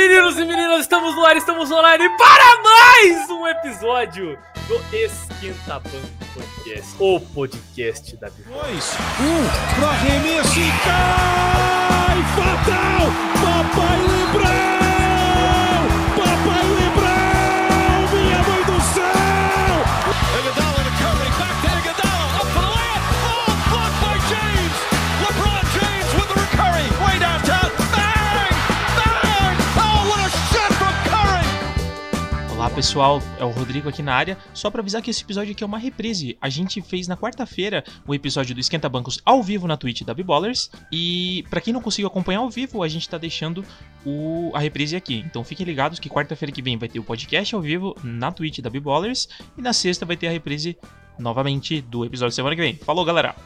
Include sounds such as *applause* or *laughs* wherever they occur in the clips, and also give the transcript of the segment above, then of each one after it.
Meninos e meninas, estamos no ar, estamos online para mais um episódio do Esquenta Banco Podcast, o podcast da Bíblia. Dois, um, pro arremesso e cai! Fatal! Papai Lebrão! Pessoal, é o Rodrigo aqui na área. Só pra avisar que esse episódio aqui é uma reprise. A gente fez na quarta-feira o episódio do Esquenta Bancos ao vivo na Twitch da Biballers. E pra quem não conseguiu acompanhar ao vivo, a gente tá deixando o- a reprise aqui. Então fiquem ligados que quarta-feira que vem vai ter o podcast ao vivo na Twitch da Biballers. E na sexta vai ter a reprise novamente do episódio semana que vem. Falou, galera!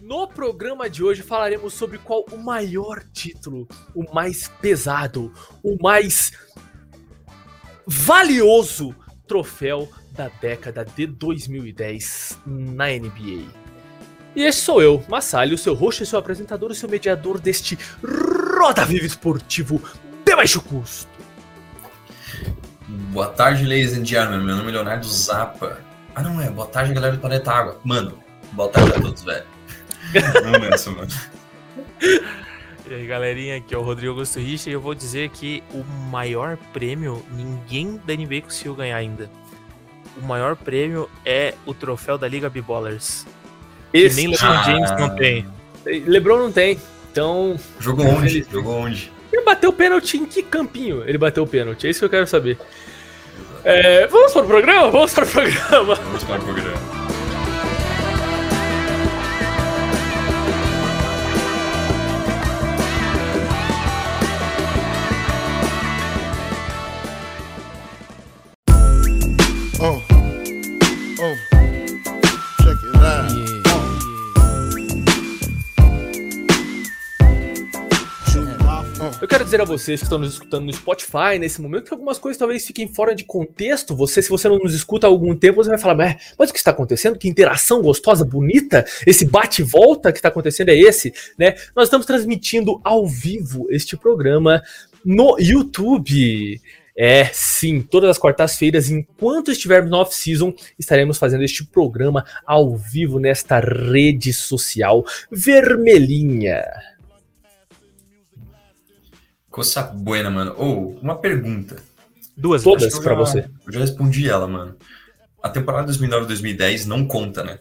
No programa de hoje falaremos sobre qual o maior título, o mais pesado, o mais valioso troféu da década de 2010 na NBA. E esse sou eu, Massalho, o seu host, o seu apresentador, o seu mediador deste Roda Viva Esportivo de baixo custo. Boa tarde, ladies and gentlemen. Meu nome é Leonardo Zappa. Ah, não é. Boa tarde, galera do Planeta Água. Mano, boa tarde a todos, velho. Não nessa, mano. *laughs* E aí galerinha, aqui é o Rodrigo Augusto Richa e eu vou dizer que o maior prêmio ninguém da NBA conseguiu ganhar ainda. O maior prêmio é o troféu da Liga B-Ballers. Que Esse nem LeBron Ah. James não tem. LeBron não tem, então Jogou onde? Jogou onde? Ele bateu o pênalti em que campinho ele bateu o pênalti? É isso que eu quero saber. É, vamos para o programa? Vamos para o programa. Vamos para o programa. Dizer a vocês que estão nos escutando no Spotify nesse momento que algumas coisas talvez fiquem fora de contexto. Você, se você não nos escuta há algum tempo, você vai falar, mas, mas o que está acontecendo? Que interação gostosa, bonita? Esse bate e volta que está acontecendo é esse, né? Nós estamos transmitindo ao vivo este programa no YouTube. É, sim, todas as quartas-feiras, enquanto estivermos no off-season, estaremos fazendo este programa ao vivo nesta rede social vermelhinha. Coisa buena, mano. Ou, uma pergunta. Duas Todas já- você. Eu já respondi ela, mano. A temporada 2009-2010 não conta, né?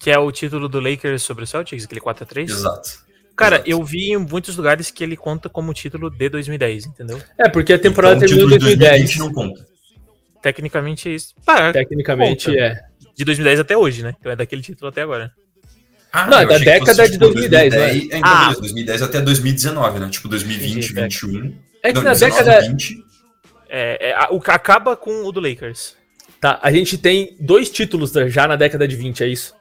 Que é o título do Lakers sobre o Celtics, aquele 4x3. Exato. Cara, Exato. eu vi em muitos lugares que ele conta como título de 2010, entendeu? É, porque a temporada então, terminou em título de 2010. 2020 não conta. Tecnicamente é isso. Tá, Tecnicamente Conta. é. de 2010 até hoje, né? Então é daquele título até agora. Ah, Não, é da década fosse, de tipo, 2010, né? É, então, Ah. beleza, 2010 até 2019, né? Tipo, 2020, Entendi, é. 21. É que não, na 19, década. 20. É, é, a- o que acaba com o do Lakers. Tá, a gente tem dois títulos já na década de 20, é isso?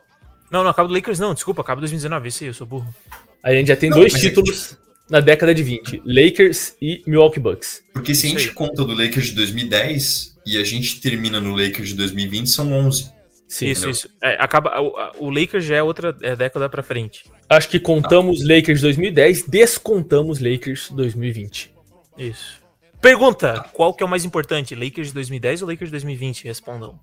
Não, não acaba do Lakers, não. Desculpa, acaba 2019. Esse aí, eu sou burro. A gente já tem Não, dois é títulos na década de 20: Lakers e Milwaukee Bucks. Porque se a Isso gente aí. conta do Lakers de 2010 e a gente termina no Lakers de 2020, são 11. Sim. isso, entendeu? isso. É, acaba, o, o Lakers já é outra é, década pra frente. Acho que contamos Lakers 2010, descontamos Lakers 2020. Isso. Pergunta: qual que é o mais importante? Lakers de 2010 ou Lakers de 2020? Respondam.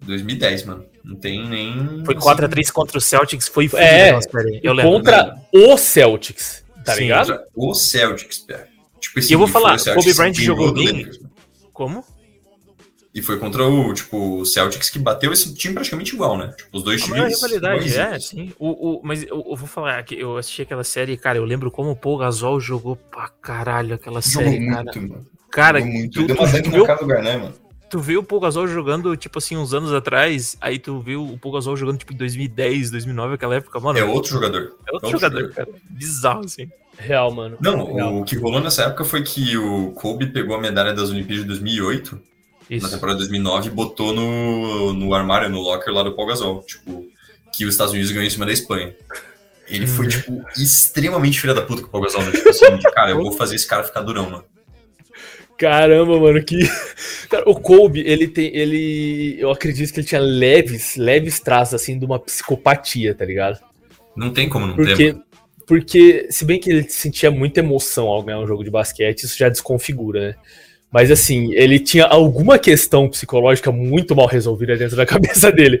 2010, mano. Não tem nem. Foi assim, 4x3 contra o Celtics, foi É. Eu lembro. Contra o Celtics, tá Sim. ligado? contra O Celtics, pera. Tipo, E eu vou foi falar, Kobe Bryant jogou bem? Lakers. Como? E foi contra o, tipo, o Celtics que bateu esse time praticamente igual, né? Tipo, os dois A times. rivalidade, é, sim. O, o, mas eu, eu vou falar que eu assisti aquela série, cara, eu lembro como o Paul Gasol jogou pra caralho aquela Jogou série, muito, cara. mano. Cara, Jogou muito. tu, Deu tu, uma tu dunk viu, do Garnet, mano. tu viu o Paul Gasol jogando, tipo assim, uns anos atrás, aí tu viu o Paul Gasol jogando, tipo, em 2010, 2009, aquela época, mano. É outro jogador. é outro jogador, cara. Bizarro, assim. Real, mano. Não, Real. o que rolou nessa época foi que o Kobe pegou a medalha das Olimpíadas de 2008 na Isso. temporada 2009 e botou no, no armário, no locker lá do Paul Gasol. Tipo, que os Estados Unidos ganhou em cima da Espanha. Ele foi, tipo, extremamente filha da puta com o Paul Gasol, né? Tipo assim, de, cara, eu vou fazer esse cara ficar durão, mano. Caramba, mano, que. *laughs* Cara, o Kobe, ele tem. Ele. Eu acredito que ele tinha leves, leves traços, assim, de uma psicopatia, tá ligado? Não tem como não ter, Porque. mano. porque, se bem que ele sentia muita emoção ao ganhar um jogo de basquete, isso já desconfigura, né? Mas assim, ele tinha alguma questão psicológica muito mal resolvida dentro da *laughs* cabeça dele.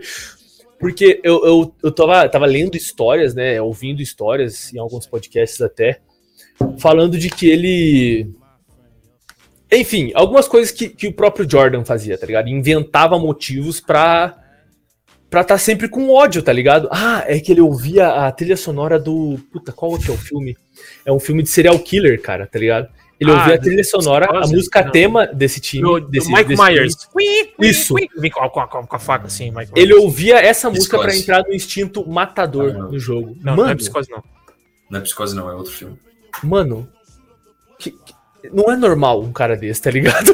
Porque eu, eu, eu tava, tava lendo histórias, né? Ouvindo histórias em alguns podcasts até, falando de que ele. Enfim, algumas coisas que, que o próprio Jordan fazia, tá ligado? Inventava motivos pra pra estar tá sempre com ódio, tá ligado? Ah, é que ele ouvia a trilha sonora do. Puta, qual que é o filme? É um filme de serial killer, cara, tá ligado? Ele Ah, ouvia a trilha sonora, a música Não. tema desse time. Do, do desse, Mike desse Myers. time. Isso. Vem com, a- com, a- com a faca assim, Mike Ele Myers. ouvia essa música pra Psicose. entrar no instinto matador Ah, não. no jogo. Não, não mano, é psicose, não. Não é psicose, não, é outro filme. mano, que- que- não é normal um cara desse, tá ligado?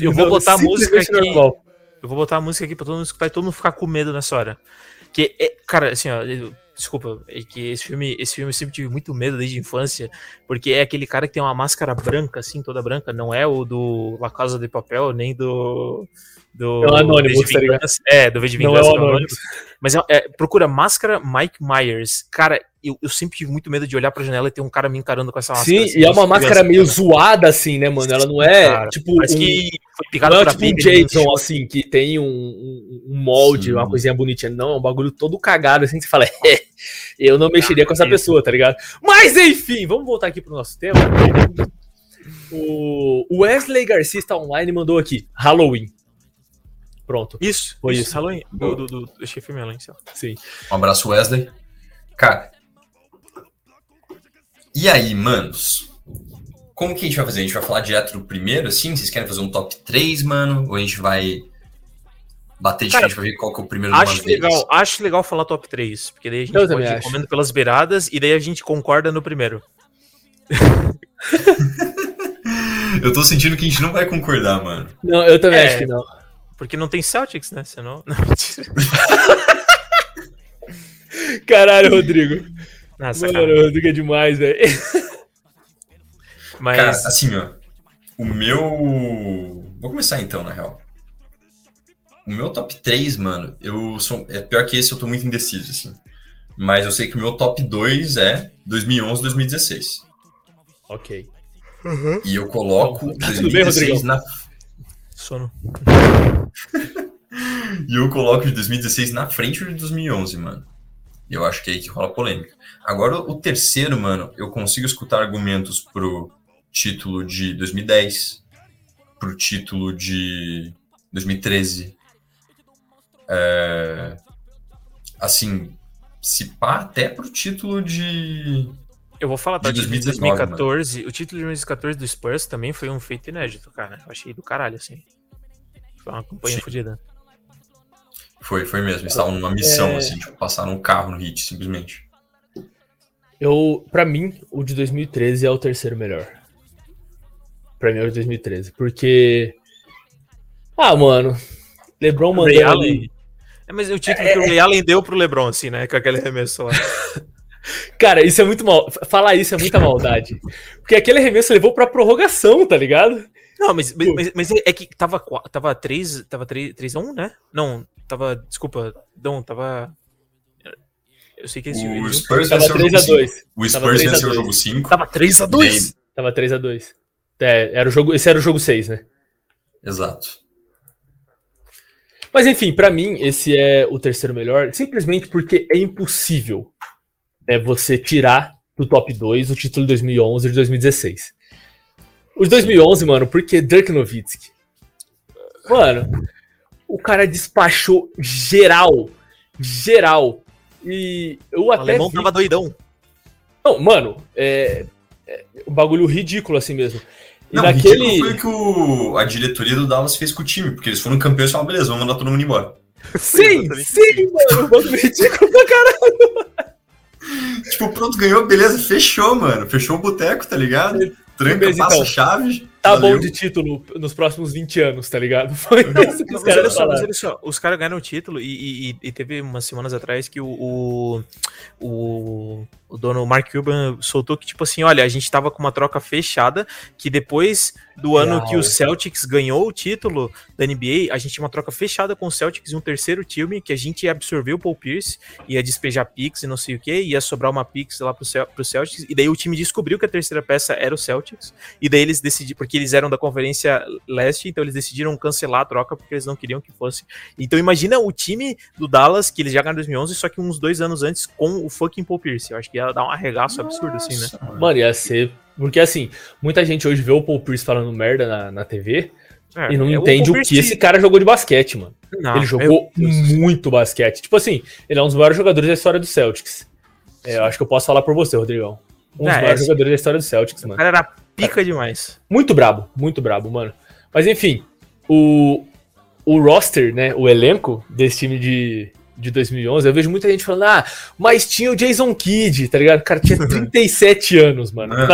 Eu vou Não, botar a música aqui. normal. Eu vou botar a música aqui pra todo mundo escutar e todo mundo ficar com medo nessa hora. Que, é, cara, assim, ó, desculpa, é que esse filme, esse filme eu sempre tive muito medo desde a infância, porque é aquele cara que tem uma máscara branca, assim, toda branca, não é o do La Casa de Papel, nem do. Do É o Anonymous, V de tá ligado? É, do V de Não Vingança. é o que é o Anonymous. Anonymous. Mas é, é, procura máscara Mike Myers. Cara, eu, eu sempre tive muito medo de olhar pra janela e ter um cara me encarando com essa máscara. Sim, assim, e é desde uma máscara meio cara. zoada, assim, né, mano? Ela não é, Cara, tipo, Parece um, que foi picado não é tipo um né? Jason, assim, que tem um, um- um molde, Sim. uma coisinha bonitinha. Não, é um bagulho todo cagado, assim, que você fala, *laughs* é, eu não mexeria com essa pessoa, tá ligado? Mas, enfim, vamos voltar aqui pro nosso tema. O Wesley Garcia está online mandou aqui, Halloween. Pronto, Isso, Foi isso. isso. Halloween, do, do, do, do chefe sim. Um abraço, Wesley. Cara. E aí, manos? Como que a gente vai fazer? A gente vai falar direto do primeiro, assim? Vocês querem fazer um top 3, mano? Ou a gente vai bater de Cara, frente pra ver qual que é o primeiro de uma Acho vez? legal, acho legal falar top 3, porque daí a gente Eu pode também ir comendo pelas beiradas e daí a gente concorda no primeiro. *laughs* Eu tô sentindo que a gente não vai concordar, mano. Não, eu também É. acho que não. Porque não tem Celtics, né? Senão. Não. *laughs* Caralho, Rodrigo. *laughs* Nossa, Mano, cara. o Rodrigo é demais, velho. Mas. Cara, assim, ó. O meu. Vou começar então, na real. O meu top 3, mano, eu sou. É pior que esse, eu tô muito indeciso, assim. Mas eu sei que o meu top 2 é 2011, 2016. ok. E eu coloco Tá tudo bem, 2016 Rodrigão? na. Sono. *laughs* E eu coloco de 2016 na frente de 2011, mano. E eu acho que é aí que rola polêmica. Agora, o terceiro, mano, eu consigo escutar argumentos pro título de 2010, pro título de 2013. É... Assim, se pá, até pro título de. Eu vou falar, tá? De De 2019, 2014. O título de 2014 do Spurs também foi um feito inédito, cara. Eu achei do caralho, assim. Foi uma campanha Sim. fodida. Foi, foi mesmo. Eles estavam numa missão, É. assim, tipo, passaram um carro no hit, simplesmente. Eu, pra mim, o de 2013 é o terceiro melhor. Pra mim é o de 2013. Porque. Ah, mano. LeBron Ray mandou Allen. ali. É, mas o título que o Ray Allen deu pro LeBron, assim, né? Com aquele arremesso lá. *laughs* Cara, isso é muito mal. Falar isso é muita maldade. Porque aquele arremesso levou pra prorrogação, tá ligado? Não, mas, mas, mas- mas é que tava, tava 3, tava 3, 3 a 1, né? Não, tava, desculpa, não, tava... Eu sei que esse... O Spurs Tava venceu o jogo 3x2. 5. O Tava Spurs 3 a venceu o 2. jogo 5. Tava 3 a 2 Tava 3x2. É, era o jogo, esse era o jogo 6, né? Exato. Mas enfim, pra mim, esse é o terceiro melhor, simplesmente porque é impossível é, você tirar do top 2 o título de 2011 e de 2016. Os 2011, mano, porque Dirk Nowitzki. Mano, o cara despachou geral. Geral. E eu O até. alemão vi- tava doidão. Não, mano, é, é um bagulho ridículo assim mesmo. E Não, naquele. foi o que o- a diretoria do Dallas fez com o time, porque eles foram campeões e falaram, beleza, vamos mandar todo mundo embora. *laughs* Sim, sim, mano, um bagulho ridículo pra caralho. *laughs* Tipo, pronto, ganhou, beleza, fechou, mano. Fechou o boteco, tá ligado? Tranca, Beleza, passa então. Tá valeu. bom de título nos próximos 20 anos, tá ligado? *laughs* Foi isso que os caras só, só, os caras ganharam o título e, e- e- e teve umas semanas atrás que o, o, o, o dono Mark Cuban soltou que, tipo assim, olha, a gente tava com uma troca fechada, que depois do ano Real. que o Celtics ganhou o título da NBA, a gente tinha uma troca fechada com o Celtics e um terceiro time, que a gente ia absorver o Paul Pierce, ia despejar Pix e não sei o que, ia sobrar uma Pix lá pro, Cel pro Celtics, e daí o time descobriu que a terceira peça era o Celtics, e daí eles decidiram, porque eles eram da Conferência Leste, então eles decidiram cancelar a troca, porque eles não queriam que fosse. Então imagina o time do Dallas, que eles já ganharam em 2011, só que uns dois anos antes, com o fucking Paul Pierce. Eu acho que ia dar um arregaço absurdo, assim, né? Mano. Ia ser. Porque assim, muita gente hoje vê o Paul Pierce falando merda na, na TV É, e não é, entende o Paul que esse cara jogou de basquete, mano. Não, ele jogou muito basquete. Tipo assim, ele é um dos maiores jogadores da história do Celtics. É, eu acho que eu posso falar por você, Rodrigão. Um dos É, maiores jogadores da história do Celtics, O mano. cara era pica demais. Muito brabo, muito brabo, mano. Mas enfim, o, o roster, né, o elenco desse time de, de 2011, eu vejo muita gente falando, ah, mas tinha o Jason Kidd, tá ligado? O cara tinha *laughs* 37 anos, mano. Mano,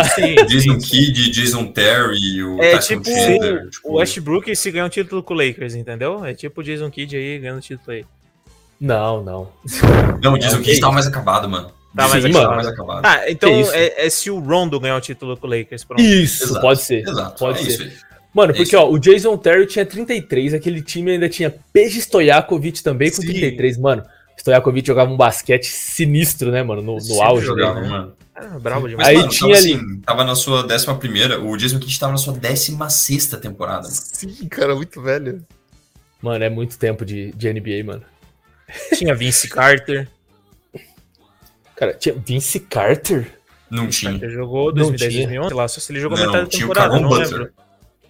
Jason Kidd, Jason Terry, o É tipo o tipo, Westbrook se ganhar um título com o Lakers, entendeu? É tipo o Jason Kidd aí ganhando título aí. Não, não. Não, o Jason É, Kidd tava mais acabado, mano. Tá mais tava acabado. mais acabado. Ah, então é, é se o Rondo ganhar o título com o Lakers, pronto. Isso, Exato, pode ser. Exato, Pode é ser. Mano, É porque ó, o Jason Terry tinha 33, aquele time ainda tinha Peja Stojakovic também com Sim. 33. Mano, Stojakovic jogava um basquete sinistro, né, mano, no, no auge jogava, dele, né? mano. Ah, bravo demais. Mas, Aí mano, tinha tava, ali- assim, tava na sua décima primeira, o Jason Kidd tava na sua décima sexta temporada. mano. Sim, cara, muito velho. Mano, é muito tempo de, de NBA, mano. Tinha Vince Carter. Cara, tinha Vince Carter? Não tinha. Carter jogou Não 2010, tinha. 2011, sei lá, só se ele jogou Não, metade da tinha o temporada, Caron não Butler. lembro.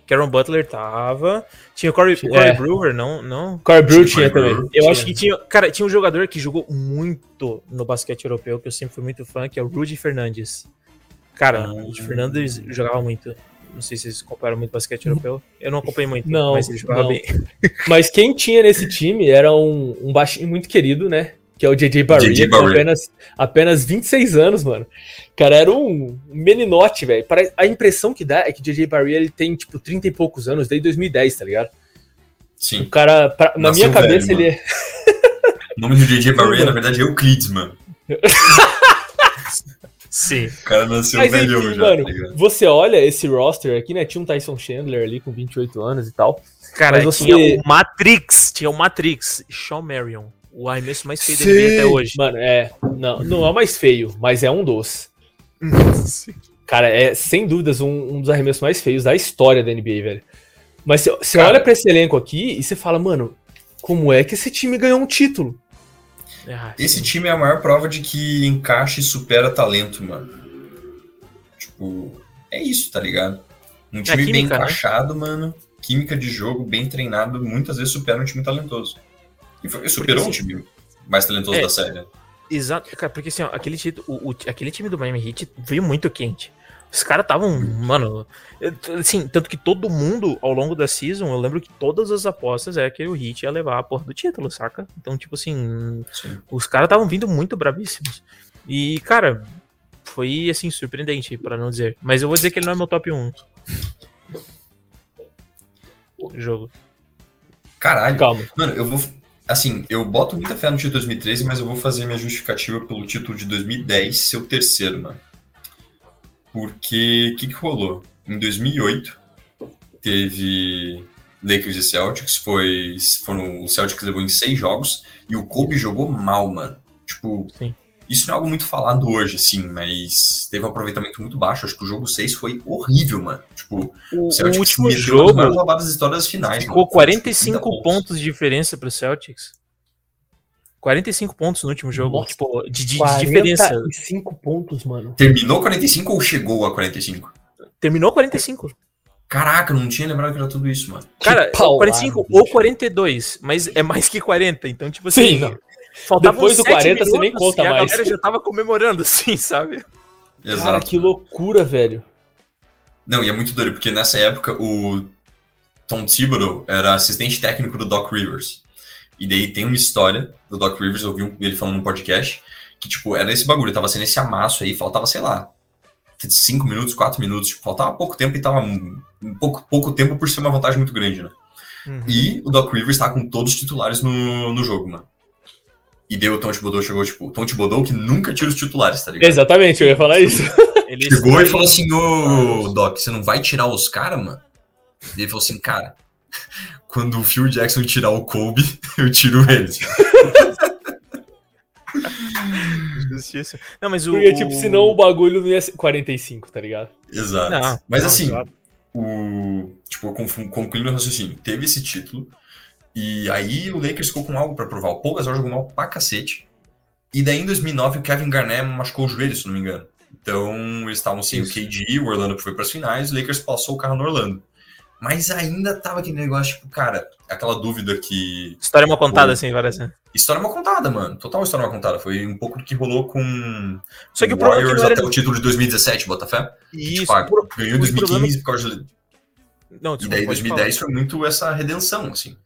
Caron Butler tava. Tinha o Corey, É. Corey Brewer, não, não. Corey Brew Tinha também. Brewer. Eu Tinha. acho que tinha. Cara, tinha um jogador que jogou muito no basquete europeu, que eu sempre fui muito fã, que é o Rudy Fernandes. Cara, Ah. o Rudy Fernandes jogava muito. Não sei se vocês comparam muito basquete europeu. Eu não acompanhei muito, Não, mas ele jogava não. bem. *laughs* Mas quem tinha nesse time era um, um baixinho muito querido, né? Que é o JJ Barry, JJ com apenas, apenas 26 anos, mano. Cara, era um meninote, velho. A impressão que dá é que o JJ Barry ele tem, tipo, 30 e poucos anos, desde 2010, tá ligado? O Sim. cara, pra- na minha cabeça, velho, ele é. *laughs* O nome do DJ Barry, na verdade, é Euclides, mano. *laughs* Sim. O cara nasceu Mas velhão enfim, já, mano, tá você olha esse roster aqui, né? Tinha um Tyson Chandler ali com 28 anos e tal. Cara, Mas você- tinha o Matrix. Tinha o Matrix. Sean Marion. O arremesso mais feio da NBA até hoje. Mano, é. Não, não é o mais feio, mas é um dos. Cara, é sem dúvidas um, um dos arremessos mais feios da história da NBA, velho. Mas você- olha pra esse elenco aqui e você fala, mano, como é que esse time ganhou um título? Ah, Esse time é a maior prova de que encaixe supera talento, mano. Tipo, é isso, tá ligado? Um time bem química, né? encaixado, mano. Química de jogo, bem treinado, muitas vezes supera um time talentoso. E foi- superou um assim- time mais talentoso É. da série. Exato, cara, porque assim, ó, aquele, título, o, o- aquele time do Miami Heat veio muito quente. Os caras estavam, mano, assim, tanto que todo mundo ao longo da season, eu lembro que todas as apostas é que o Heat ia levar a porra do título, saca? Então, tipo assim, Sim. os caras estavam vindo muito bravíssimos. E, cara, foi assim, surpreendente, pra não dizer. Mas eu vou dizer que ele não é meu top 1. Jogo. Caralho. Calma. Mano, eu vou. Assim, eu boto muita fé no título 2013, mas eu vou fazer minha justificativa pelo título de 2010 ser o terceiro, mano. Porque o que, que rolou? Em 2008, teve Lakers e Celtics, foi, foram, o Celtics levou em seis jogos e o Kobe jogou mal, mano. Tipo, Sim. Isso não é algo muito falado hoje, sim, mas teve um aproveitamento muito baixo. Acho que o jogo 6 foi horrível, mano. Tipo, O, o Celtics último das maiores jogo roubadas das histórias finais. ficou mano. Foi, tipo, 45 30 pontos de diferença pro Celtics. 45 pontos no último jogo, Nossa, tipo, de, de diferença. 45 pontos, mano. Terminou 45 ou chegou a 45? Terminou 45. Caraca, não tinha lembrado que era tudo isso, mano. Cara, paulada, 45 bicho. ou 42, mas é mais que 40, então tipo assim, Sim, não. Faltavam Depois do sete 40 você nem minutos conta e a mais. galera já tava comemorando assim, sabe? Cara, Exato. que loucura, velho. Não, e é muito doido, porque nessa época o Tom Thibodeau era assistente técnico do Doc Rivers. E daí tem uma história do Doc Rivers, eu ouvi ele falando num podcast, que, tipo, era esse bagulho, tava sendo esse amasso aí, faltava, sei lá, 5 minutos, 4 minutos, tipo, faltava pouco tempo e tava um, um pouco, pouco tempo por ser uma vantagem muito grande, né? Uhum. E o Doc Rivers tá com todos os titulares no, no jogo, mano. E daí o Tom Thibodeau chegou, tipo, o Tom Thibodeau que nunca tira os titulares, tá ligado? Exatamente, eu ia falar isso. *laughs* Ele Chegou e falou assim, ô Doc, você não vai tirar os caras, mano? E ele falou assim, cara, *laughs* quando o Phil Jackson tirar o Kobe, *laughs* eu tiro eles. Justiça. Não, mas o. Porque, tipo, senão o bagulho não ia ser 45, tá ligado? Exato. Não, Mas não, assim, exato. o, tipo, concluindo o raciocínio, teve esse título, e aí o Lakers ficou com algo pra provar. O Paul Gasol jogou mal pra cacete, e daí em 2009 o Kevin Garnett machucou o joelho, se não me engano. Então eles estavam sem o KD, o Orlando que foi pras finais, o Lakers passou o carro no Orlando. Mas ainda tava aquele negócio, tipo, cara, aquela dúvida que História mal contada, assim, várias. né? História mal contada, mano. Total história mal contada. Foi um pouco do que rolou com Só que o é que Warriors não era. até o título de 2017, Botafé. Isso. tipo, ah, o pro- ganhou em o problema- 2015 por causa de... Não, E desculpa, daí pode 2010 foi muito essa redenção, assim.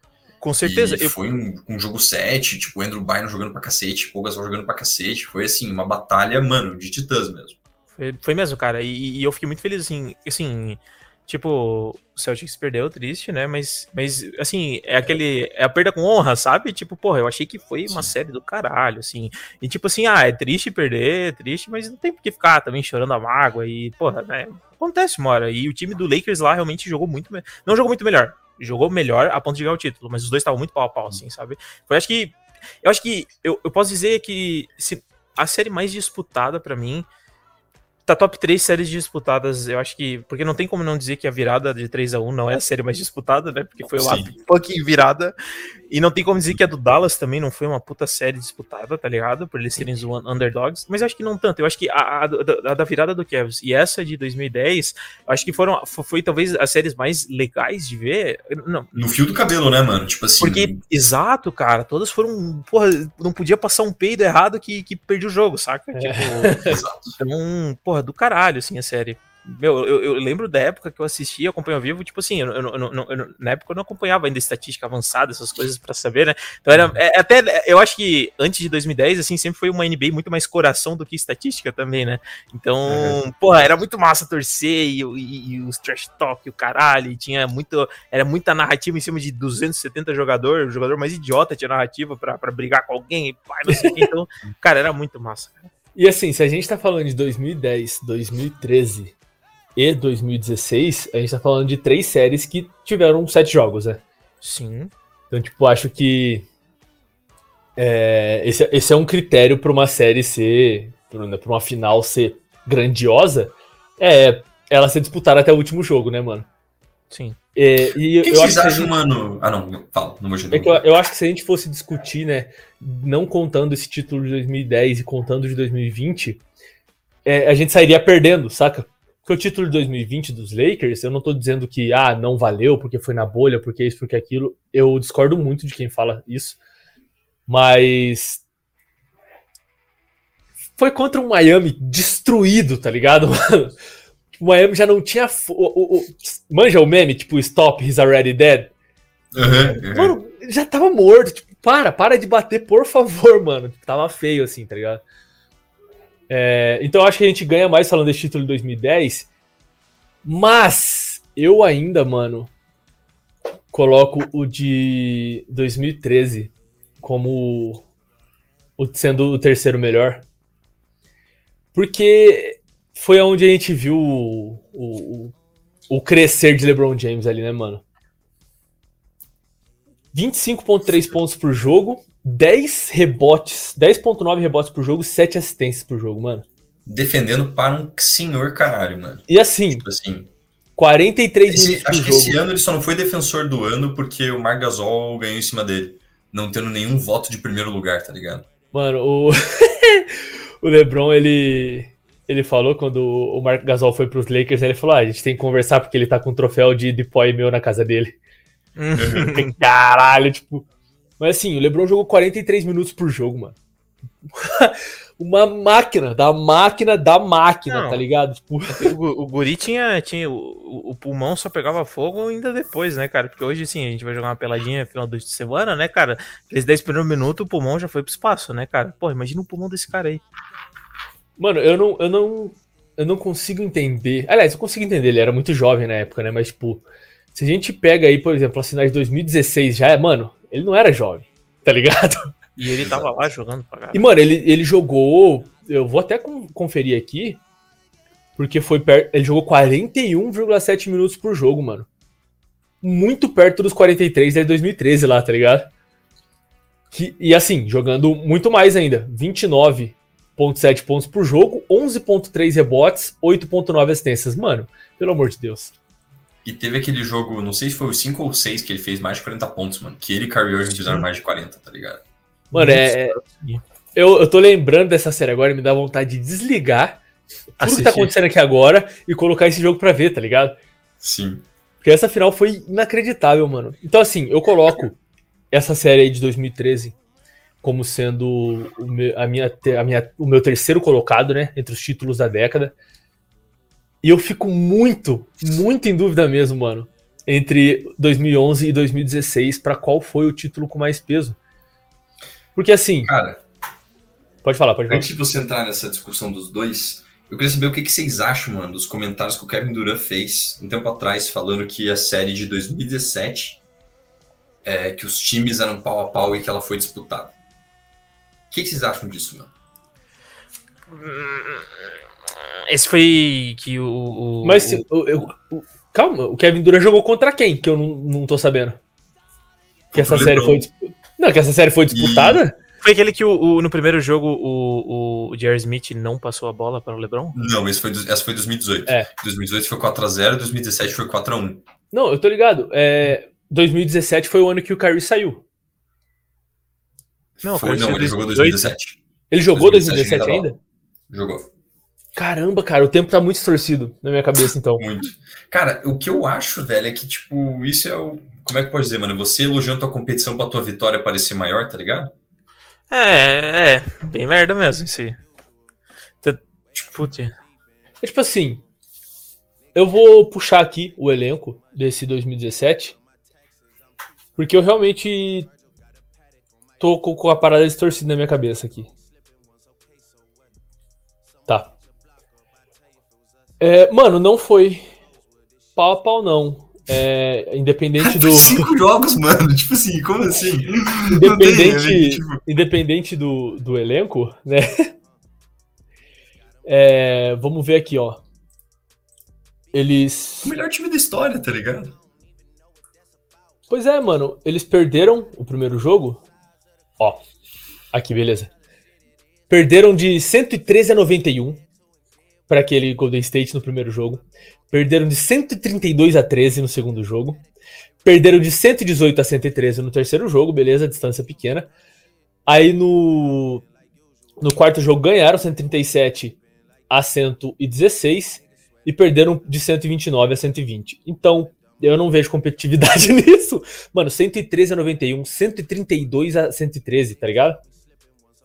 Com certeza. E eu- foi um, um jogo 7, tipo, o Andrew Bynum jogando pra cacete, o Gasol jogando pra cacete. Foi, assim, uma batalha, mano, de titãs mesmo. Foi, foi mesmo, cara. E, e eu fiquei muito feliz, assim, assim, tipo, o Celtics perdeu, triste, né? Mas, mas assim, é aquele. É a perda com honra, sabe? Tipo, porra, eu achei que foi uma série do caralho, assim. E tipo assim, ah, é triste perder, é triste, mas não tem por que ficar também chorando a mágoa. E, porra, né? Acontece uma hora. E o time do Lakers lá realmente jogou muito. Não jogou muito melhor. Jogou melhor a ponto de ganhar o título, mas os dois estavam muito pau a pau, assim, sabe? Foi, acho que. Eu acho que. Eu, eu posso dizer que se, a série mais disputada pra mim tá top 3 séries disputadas, eu acho que. Porque não tem como não dizer que a virada de 3 a 1 não é a série mais disputada, né? Porque foi Sim. fucking virada. E não tem como dizer que a do Dallas também não foi uma puta série disputada, tá ligado? Por eles serem os un- underdogs. Mas eu acho que não tanto. Eu acho que a, a da- a da virada do Cavs e essa de 2010, eu acho que foram. fo- Foi talvez as séries mais legais de ver. Não, No fio do cabelo, né, mano? Tipo assim. porque, exato, cara, todas foram. Porra, não podia passar um peido errado que, que perdi o jogo, saca? Tipo, *laughs* Exato. então, porra, do caralho, assim, a série. Meu, eu, eu lembro da época que eu assistia, acompanho ao vivo, tipo assim, eu, eu, na época eu não acompanhava ainda estatística avançada, essas coisas pra saber, né? Então era, é, até, eu acho que antes de 2010, assim, sempre foi uma NBA muito mais coração do que estatística também, né? Então, porra, era muito massa torcer e, e- e os trash talk, o caralho, e tinha muito, era muita narrativa em cima de 270 jogadores, o jogador mais idiota tinha narrativa pra, pra brigar com alguém, e pai, não sei o que, então, *laughs* cara, era muito massa. E assim, se a gente tá falando de 2010, 2013 e 2016, a gente tá falando de três séries que tiveram sete jogos, né? Sim. Então, tipo, acho que é, esse, esse é um critério pra uma série ser, pra uma- pra uma final ser grandiosa, é ela ser disputada até o último jogo, né, mano? Sim. É, e O que, eu vocês acho que a acham, gente- mano? Ah, não, fala, não vou É que eu, eu acho que se a gente fosse discutir, né, não contando esse título de 2010 e contando de 2020, é, a gente sairia perdendo, saca? Porque o título de 2020 dos Lakers, eu não tô dizendo que, ah, não valeu porque foi na bolha, porque isso, porque aquilo. Eu discordo muito de quem fala isso. Mas. Foi contra um Miami destruído, tá ligado, *laughs* mano? O Miami já não tinha. o- o- o- manja o meme, tipo, Stop, he's already dead. Aham. Mano, já tava morto. Tipo, para, para de bater, por favor, *laughs* mano. Tipo, Tava feio assim, tá ligado? É, então acho que a gente ganha mais falando desse título de 2010. Mas eu ainda, mano, coloco o de 2013 como o, sendo o terceiro melhor. Porque foi onde a gente viu o, o, o crescer de LeBron James ali, né, mano? 25.3 pontos por jogo, 10 rebotes, 10.9 rebotes por jogo, 7 assistências por jogo, mano. Defendendo para um senhor caralho, mano. E assim, Tipo assim. 43 esse- minutos acho que jogo. esse ano ele só não foi defensor do ano porque o Marc Gasol ganhou em cima dele. Não tendo nenhum voto de primeiro lugar, tá ligado? Mano, o, *laughs* o LeBron, ele ele falou quando o Mark Gasol foi pros Lakers, ele falou: ah, a gente tem que conversar porque ele tá com um troféu de depoy meu na casa dele. *laughs* Caralho, tipo. Mas assim, o LeBron jogou 43 minutos por jogo, mano. *laughs* Uma máquina, da máquina da máquina, Não. tá ligado? Tipo, *laughs* O, o Guri tinha, tinha o, o- pulmão só pegava fogo ainda depois, né, cara? Porque hoje, assim, a gente vai jogar uma peladinha final de semana, né, cara? Aqueles 10 primeiros minutos, o pulmão já foi pro espaço, né, cara? Pô, imagina o pulmão desse cara aí. Mano, eu não, eu não, eu não consigo entender. Aliás, eu consigo entender, ele era muito jovem na época, né? Mas, tipo, se a gente pega aí, por exemplo, a final de 2016 já é, mano, ele não era jovem, tá ligado? E ele tava lá jogando pra E, caralho. mano, ele, ele jogou. Eu vou até con- conferir aqui. Porque foi per... ele jogou 41,7 minutos por jogo, mano. Muito perto dos 43 de 2013 lá, tá ligado? Que, e assim, jogando muito mais ainda. 29,7 pontos por jogo, 11,3 rebotes, 8,9 assistências. Mano, pelo amor de Deus. E teve aquele jogo, não sei se foi o 5 ou 6 que ele fez mais de 40 pontos, mano. Que ele e Kyrie Irving fizeram mais de 40, tá ligado? Mano, é. é- Eu, eu tô lembrando dessa série agora e me dá vontade de desligar tudo que tá acontecendo aqui agora e colocar esse jogo pra ver, tá ligado? Sim. Porque essa final foi inacreditável, mano. Então, assim, eu coloco essa série aí de 2013 como sendo o meu, a minha, a minha, o meu terceiro colocado, né? Entre os títulos da década. E eu fico muito, muito em dúvida mesmo, mano. Entre 2011 e 2016, pra qual foi o título com mais peso. Porque, assim, Cara, pode falar, pode falar. antes de você entrar nessa discussão dos dois, eu queria saber o que, que vocês acham, mano, dos comentários que o Kevin Durant fez um tempo atrás, falando que a série de 2017, é, que os times eram pau a pau e que ela foi disputada. O que, que vocês acham disso, mano? Esse foi que o. o- Mas o- se- eu- eu- o- calma, o Kevin Durant jogou contra quem? Que eu não, não tô sabendo. Que essa série foi Não, que essa série foi disputada? Foi aquele que o, o- no primeiro jogo o, o Jerry Smith não passou a bola para o LeBron? Não, esse foi, essa foi 2018. É. 2018 foi 4x0, 2017 foi 4x1. Não, eu tô ligado. É, 2017 foi o ano que o Kyrie saiu. Não, foi, foi não, ele 2018. jogou 2017. Ele jogou 2017 2017 ainda? Jogou. Caramba, cara, o tempo tá muito distorcido na minha cabeça, então. Muito. Cara, o que eu acho, velho, é que, tipo, isso é o. Como é que pode dizer, mano? Você elogiando tua competição pra tua vitória parecer maior, tá ligado? É, é, bem merda mesmo, isso aí. Putz, É tipo assim, eu vou puxar aqui o elenco desse 2017, porque eu realmente tô com com a parada distorcida na minha cabeça aqui. Tá. É, mano, não foi pau a pau, não. É, independente do. Cinco jogos, mano. Tipo assim, como assim? Não tem, Independente, tipo, independente do, do elenco, né? *laughs* É, vamos ver aqui, ó. Eles. o melhor time da história, tá ligado? Pois é, mano. Eles perderam o primeiro jogo. Ó. Aqui, beleza. Perderam de 113 a 91 para aquele Golden State no primeiro jogo. Perderam de 132 a 13 no segundo jogo. Perderam de 118 a 113 no terceiro jogo, beleza, distância pequena. Aí no no quarto jogo ganharam 137 a 116 e perderam de 129 a 120. Então, eu não vejo competitividade nisso. Mano, 113 a 91, 132 a 113, tá ligado?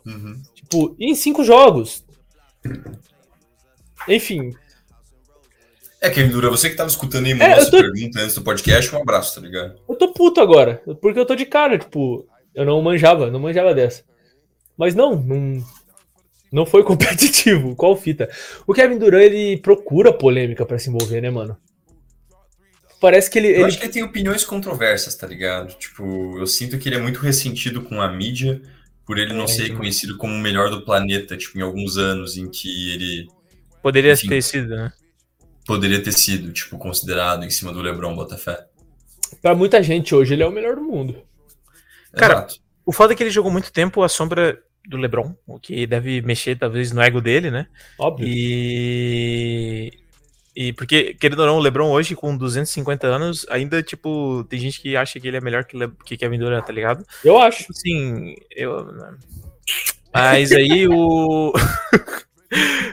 Uhum. Tipo, e em cinco jogos. Enfim, É, Kevin Dura, você que tava escutando aí, É, mandou eu essa tô- pergunta antes do podcast, um abraço, tá ligado? eu tô puto agora. Porque eu tô de cara, tipo, eu não manjava, não manjava dessa. Mas não, não, não foi *laughs* competitivo. Qual fita? O Kevin Durant, ele procura polêmica pra se envolver, né, mano? Parece que ele. Eu ele- acho que ele tem opiniões controversas, tá ligado? Tipo, eu sinto que ele é muito ressentido com a mídia por ele não É, ser então. reconhecido como o melhor do planeta, tipo, em alguns anos em que ele poderia Enfim. ter sido, né? poderia ter sido, tipo, considerado em cima do LeBron Botafé. Pra muita gente hoje, ele é o melhor do mundo. Cara, Exato. O foda é que ele jogou muito tempo à sombra do LeBron, o que deve mexer talvez no ego dele, né? Óbvio. E. E porque, querendo ou não, o LeBron hoje, com 250 anos, ainda, tipo, tem gente que acha que ele é melhor que, Le... que Kevin Durant, tá ligado? Eu acho. Tipo assim, eu. Mas aí o. *laughs*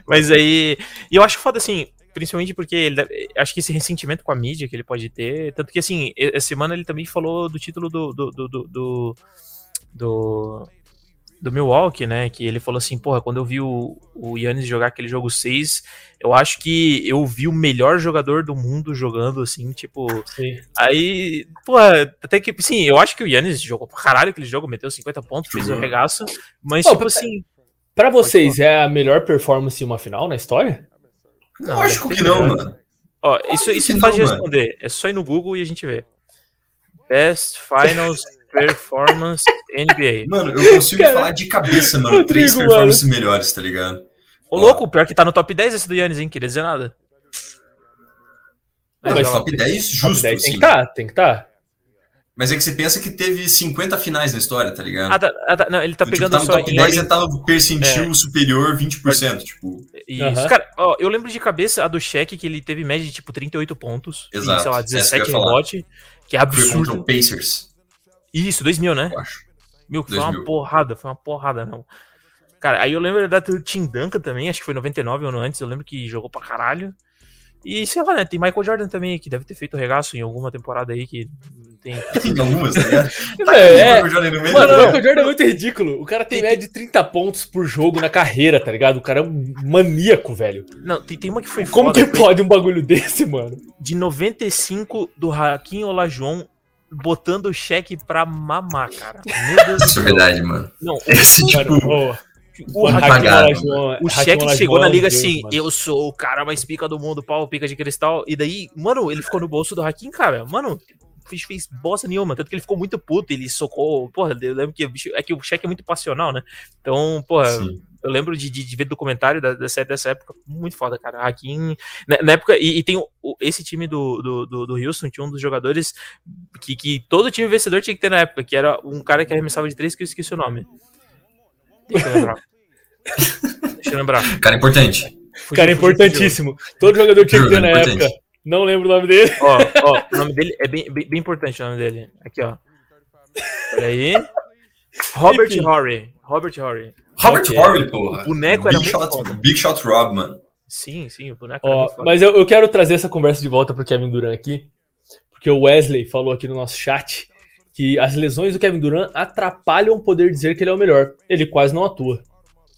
Mas aí. E eu acho foda, assim, principalmente porque ele acho que esse ressentimento com a mídia que ele pode ter. Tanto que, assim, essa semana ele também falou do título do. do. do. do, do, do, Milwaukee, né? Que ele falou assim, porra, quando eu vi o, o Yannis jogar aquele jogo 6, eu acho que eu vi o melhor jogador do mundo jogando, assim, tipo. Sim. Aí, porra, até que, sim, eu acho que o Yannis jogou pra caralho aquele jogo, meteu 50 pontos, fez o Jogou. regaço, mas, Ô, tipo assim, Pra vocês, é a melhor performance em uma final na história? Não, Lógico que não, mano. ó, isso, isso é que fácil de não, mano. responder, é só ir no Google e a gente vê. Best Finals *laughs* Performance NBA. Mano, eu consigo Cara, falar de cabeça, mano. Rodrigo, três performances melhores, tá ligado? Ô, louco, pior que tá no top 10 esse do Yannis, hein? Queria dizer nada. Mas, Mas top 10 Top justo, 10 tem assim. que tá, tem que tá. Mas é que você pensa que teve 50 finais na história, tá ligado? Ah, tá, ah, tá, não, ele tá Tipo, pegando tá no só top em 10 ordem- e tá no percentil superior 20%, tipo. Isso. Aham. Cara, ó, eu lembro de cabeça a do cheque que ele teve média de tipo 38 pontos. Exato, E, sei lá, essa que eu ia 17 falar. rebote. Que é Foi contra absurdo. o Pacers, Isso, 2000, né? eu acho. Mil, que foi uma 2000. porrada, foi uma porrada, não. Cara, aí eu lembro da do Tim Duncan também, acho que foi 99 ou ano antes, eu lembro que jogou pra caralho. E sei lá, né, tem Michael Jordan também, que deve ter feito regaço em alguma temporada aí que tem... *laughs* Tem algumas, tá ligado? *laughs* É, Tá, o Jordan no meio, Mano, o não. Michael Jordan é muito ridículo. O cara tem média de 30 pontos por jogo na carreira, tá ligado? O cara é um maníaco, velho. Não, tem, tem uma que foi Como foda, que foi pode um bagulho desse, mano? de 95 do Raquinho Olajuwon botando o cheque pra mamar, cara. Meu Deus do Isso é verdade, mano. Não, *laughs* Esse, Mano, tipo, ô, o, Apagado, Olajuwon- o Hakim cheque chegou na é liga deus, assim, mano. eu sou o cara mais pica do mundo, pau, pica de cristal. E daí, mano, ele ficou no bolso do Hakim, cara. Mano, fez, fez bosta nenhuma. Tanto que ele ficou muito puto, ele socou. Porra, eu lembro que é que o cheque é muito passional, né? Então, porra, sim. eu lembro de, de, de ver documentário da, dessa, dessa época, muito foda, cara. Hakim. Na, na época, e, e tem o- o- esse time do, do, do, do Houston, tinha um dos jogadores que, que todo time vencedor tinha que ter na época, que era um cara que arremessava de três, que eu esqueci o nome. Deixa eu lembrar. *laughs* Deixa eu lembrar. Cara importante. Fugiu, Cara, é fugiu, fugiu. importantíssimo. Todo jogador tinha que ter na importante. época. Não lembro o nome dele. Ó, ó, o nome dele é bem, bem, bem importante o nome dele. Aqui, ó. Peraí. Robert Enfim. Horry. Robert Horry. Robert Ok. Horry, porra. O boneco era Big muito shot, foda. Big Shot Rob, mano. Sim, sim, o boneco era Ó, muito foda. mas eu, eu quero trazer essa conversa de volta pro Kevin Durant aqui. Porque o Wesley falou aqui no nosso chat que as lesões do Kevin Durant atrapalham o poder dizer que ele é o melhor. Ele quase não atua.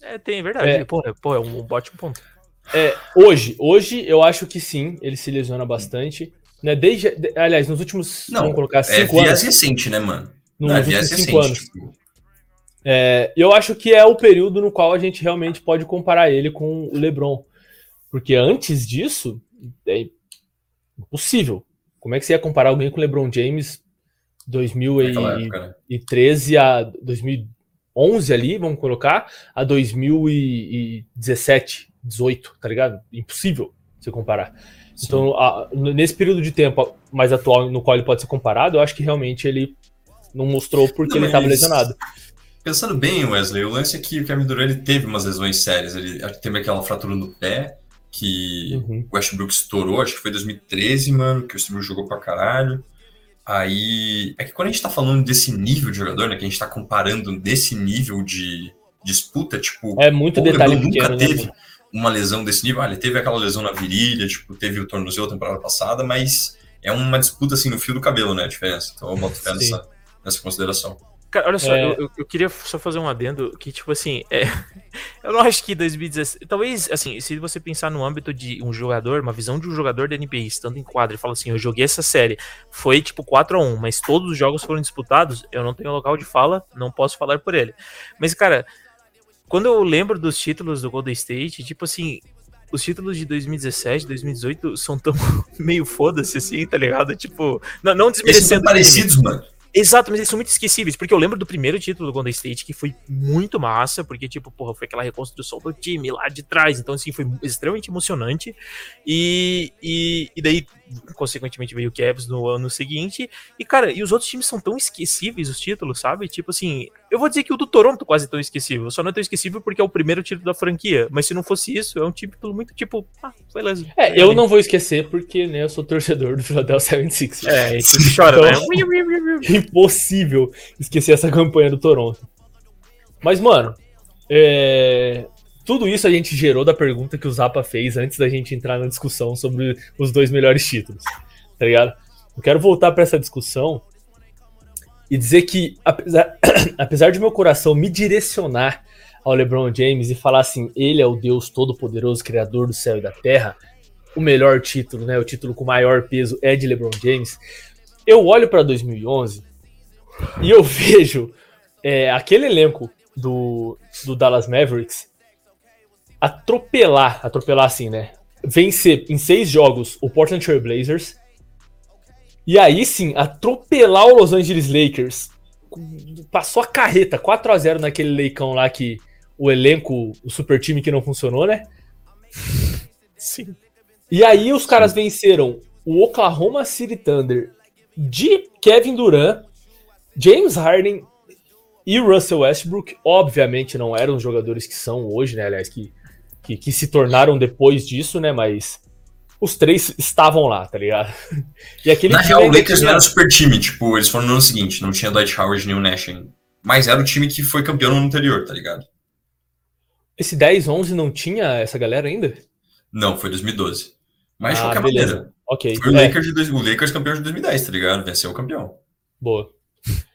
É, tem, verdade. É. Porra, porra, é um, um ótimo ponto. É, hoje, hoje eu acho que sim, ele se lesiona bastante. Né? Desde, de- aliás, nos últimos, Não, vamos colocar, É cinco viés anos. recente, né, mano? Nos Não, é viés cinco recente. anos. tipo, É, eu acho que é o período no qual a gente realmente pode comparar ele com o LeBron. Porque antes disso, é impossível. Como é que você ia comparar alguém com o LeBron James naquela 2013 época, né? a 2011 ali, vamos colocar, a 2017, 18, tá ligado? Impossível você comparar. Então, a- nesse período de tempo mais atual no qual ele pode ser comparado, eu acho que realmente ele não mostrou porque Não, ele estava lesionado. Pensando bem, Wesley, o lance é que o Kevin Durant ele teve umas lesões sérias. Ele teve aquela fratura no pé, que Uhum. o Westbrook estourou, acho que foi 2013, mano, que o Westbrook jogou pra caralho. Aí. É que quando a gente tá falando desse nível de jogador, né? Que a gente tá comparando desse nível de disputa, tipo. É muito o detalhe LeBron pequeno, nunca né? teve uma lesão desse nível. Ah, ele teve aquela lesão na virilha, tipo, teve o tornozelo temporada passada, mas é uma disputa assim no fio do cabelo, né? A diferença. Então eu boto fé nessa, nessa consideração. Cara, olha só, É. eu, eu- queria só fazer um adendo que, tipo assim, é, *laughs* eu não acho que 2016. Talvez, assim, se você pensar no âmbito de um jogador, uma visão de um jogador da NBA estando em quadra e fala assim: eu joguei essa série, foi tipo 4x1, mas todos os jogos foram disputados, eu não tenho local de fala, não posso falar por ele. Mas, cara, quando eu lembro dos títulos do Golden State, tipo assim. Os títulos de 2017, 2018 são tão *laughs* meio foda-se assim, tá ligado? Tipo, não, não Eles são desmerecendo. o time. parecidos, mano. Exato, mas eles são muito esquecíveis, porque eu lembro do primeiro título do Golden State, que foi muito massa, porque, tipo, porra, foi aquela reconstrução do time lá de trás, então, assim, foi extremamente emocionante, e, e, e daí, consequentemente, veio o Cavs no ano seguinte, e, cara, e os outros times são tão esquecíveis, os títulos, sabe? Tipo assim, eu vou dizer que o do Toronto quase tão esquecível, só não é tão esquecível porque é o primeiro título da franquia, mas se não fosse isso, é um título muito, tipo, ah, beleza. É, eu não vou esquecer porque né, eu sou torcedor do Philadelphia 76ers. É, isso chora, Então- né? *laughs* Impossível esquecer essa campanha do Toronto. Mas, mano, é, tudo isso a gente gerou da pergunta que o Zapa fez antes da gente entrar na discussão sobre os dois melhores títulos. Tá ligado? Eu quero voltar para essa discussão e dizer que, apesar, *coughs* apesar de meu coração me direcionar ao LeBron James e falar assim, ele é o Deus Todo-Poderoso, Criador do céu e da terra, o melhor título, né, o título com maior peso é de LeBron James. Eu olho para 2011 e eu *laughs* vejo é, aquele elenco do, do Dallas Mavericks atropelar, atropelar assim, né? Vencer em seis jogos o Portland Trail Blazers e aí sim atropelar o Los Angeles Lakers passou a carreta 4 a 0 naquele leicão lá que o elenco, o super time que não funcionou, né? Sim. E aí os caras venceram o Oklahoma City Thunder de Kevin Durant, James Harden e Russell Westbrook. Obviamente não eram os jogadores que são hoje, né? Aliás, que, que, que se tornaram depois disso, né? Mas os três estavam lá, tá ligado? *laughs* E aquele Na real, o Lakers não era super time, tipo, eles foram no ano seguinte, não tinha Dwight Howard nem o Nash ainda. Mas era o time que foi campeão no ano anterior, tá ligado? Esse 10, 11 não tinha essa galera ainda? Não, foi 2012. Mas de Ah, qualquer beleza. maneira, Ok. foi o É, Lakers, de dois, o Lakers campeão de 2010, tá ligado? Venceu o campeão. Boa. *laughs*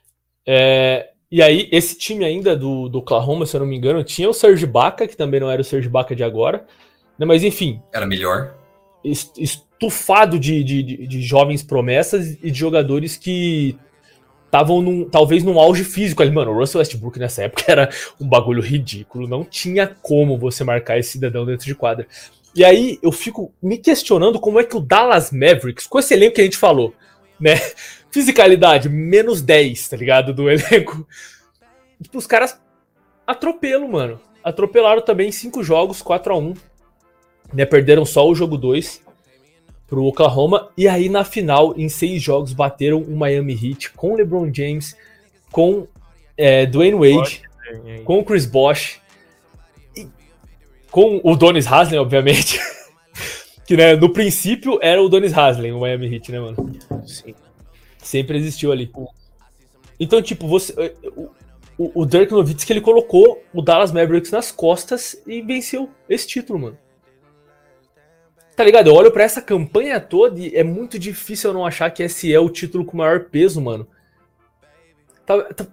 É, e aí, esse time ainda do, do Oklahoma, se eu não me engano, tinha o Serge Baca, que também não era o Serge Baca de agora. né, Mas enfim, Era melhor. est- estufado de, de, de- de jovens promessas e de jogadores que estavam talvez num auge físico ali. Mano, o Russell Westbrook nessa época *laughs* era um bagulho ridículo. Não tinha como você marcar esse cidadão dentro de quadra. E aí eu fico me questionando como é que o Dallas Mavericks, com esse elenco que a gente falou, né? Fisicalidade, menos 10, tá ligado? Do elenco. Tipo, os caras atropelo, mano. Atropelaram também cinco jogos, 4 a 1 né, perderam só o jogo 2 pro Oklahoma. E aí, na final, em seis jogos, bateram o Miami Heat com LeBron James, com é, Dwayne Wade, com o Chris Bosh, e com o Donis Haslem, obviamente. *laughs* que né, no princípio era o Donis Haslem, o Miami Heat, né, mano? Sim. Sempre existiu ali. Então, tipo, você. O, o, o Dirk Nowitzki ele colocou o Dallas Mavericks nas costas e venceu esse título, mano. Tá ligado? Eu olho pra essa campanha toda e é muito difícil eu não achar que esse é o título com maior peso, mano. Tá. Tá. Tá.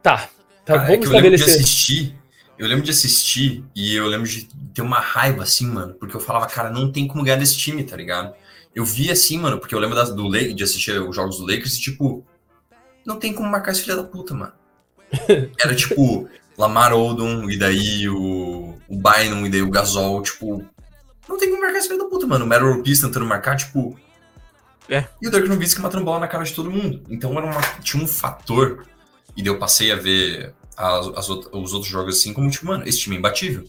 tá, Cara, é vamos que eu lembro de estabelecer. assistir. Eu lembro de assistir e eu lembro de ter uma raiva assim, mano. Porque eu falava, cara, não tem como ganhar desse time, tá ligado? Eu vi assim, mano, porque eu lembro das, do Lakers, de assistir os jogos do Lakers e, tipo, não tem como marcar esse filho da puta, mano. *laughs* Era tipo, Lamar Odom e daí o, o Bynum e daí o Gasol, tipo, não tem como marcar esse filho da puta, mano. O Metal Peace tentando marcar, tipo. É. E o Dirk Nowitzki matando bola na cara de todo mundo. Então era uma, tinha um fator. E daí eu passei a ver as, as os outros jogos assim, como tipo, mano, esse time é imbatível.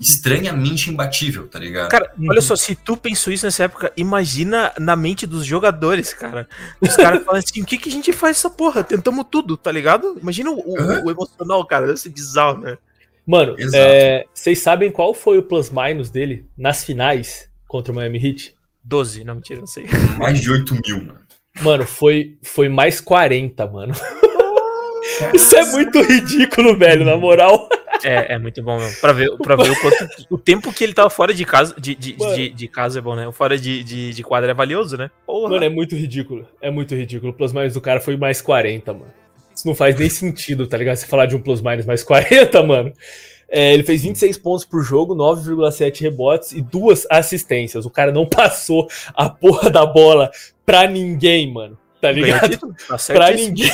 Estranhamente imbatível, tá ligado? Cara, olha só, se tu pensou isso nessa época, imagina na mente dos jogadores, cara. Os caras *laughs* falam assim, o que, que a gente faz essa porra? Tentamos tudo, tá ligado? Imagina o, Hã? o emocional, cara, deve ser bizarro, né? Mano, é, vocês sabem qual foi o plus-minus dele nas finais contra o Miami Heat? 12, não, mentira, não sei. Mais de 8 mil, mano. Mano, foi, foi mais 40, mano. *laughs* Isso é muito ridículo, velho, na moral. É, é muito bom mesmo. Pra ver, pra ver o, quanto, o tempo que ele tava fora de casa. De, de, de, de casa é bom, né? Fora de, de, de quadra é valioso, né? Porra. Mano, é muito ridículo. É muito ridículo. O plus-minus do cara foi mais 40, mano. Isso não faz nem sentido, tá ligado? Você falar de um plus-minus mais 40, mano. É, ele fez 26 pontos por jogo, 9,7 rebotes e duas assistências. O cara não passou a porra da bola pra ninguém, mano. Tá ligado? Tá pra ninguém.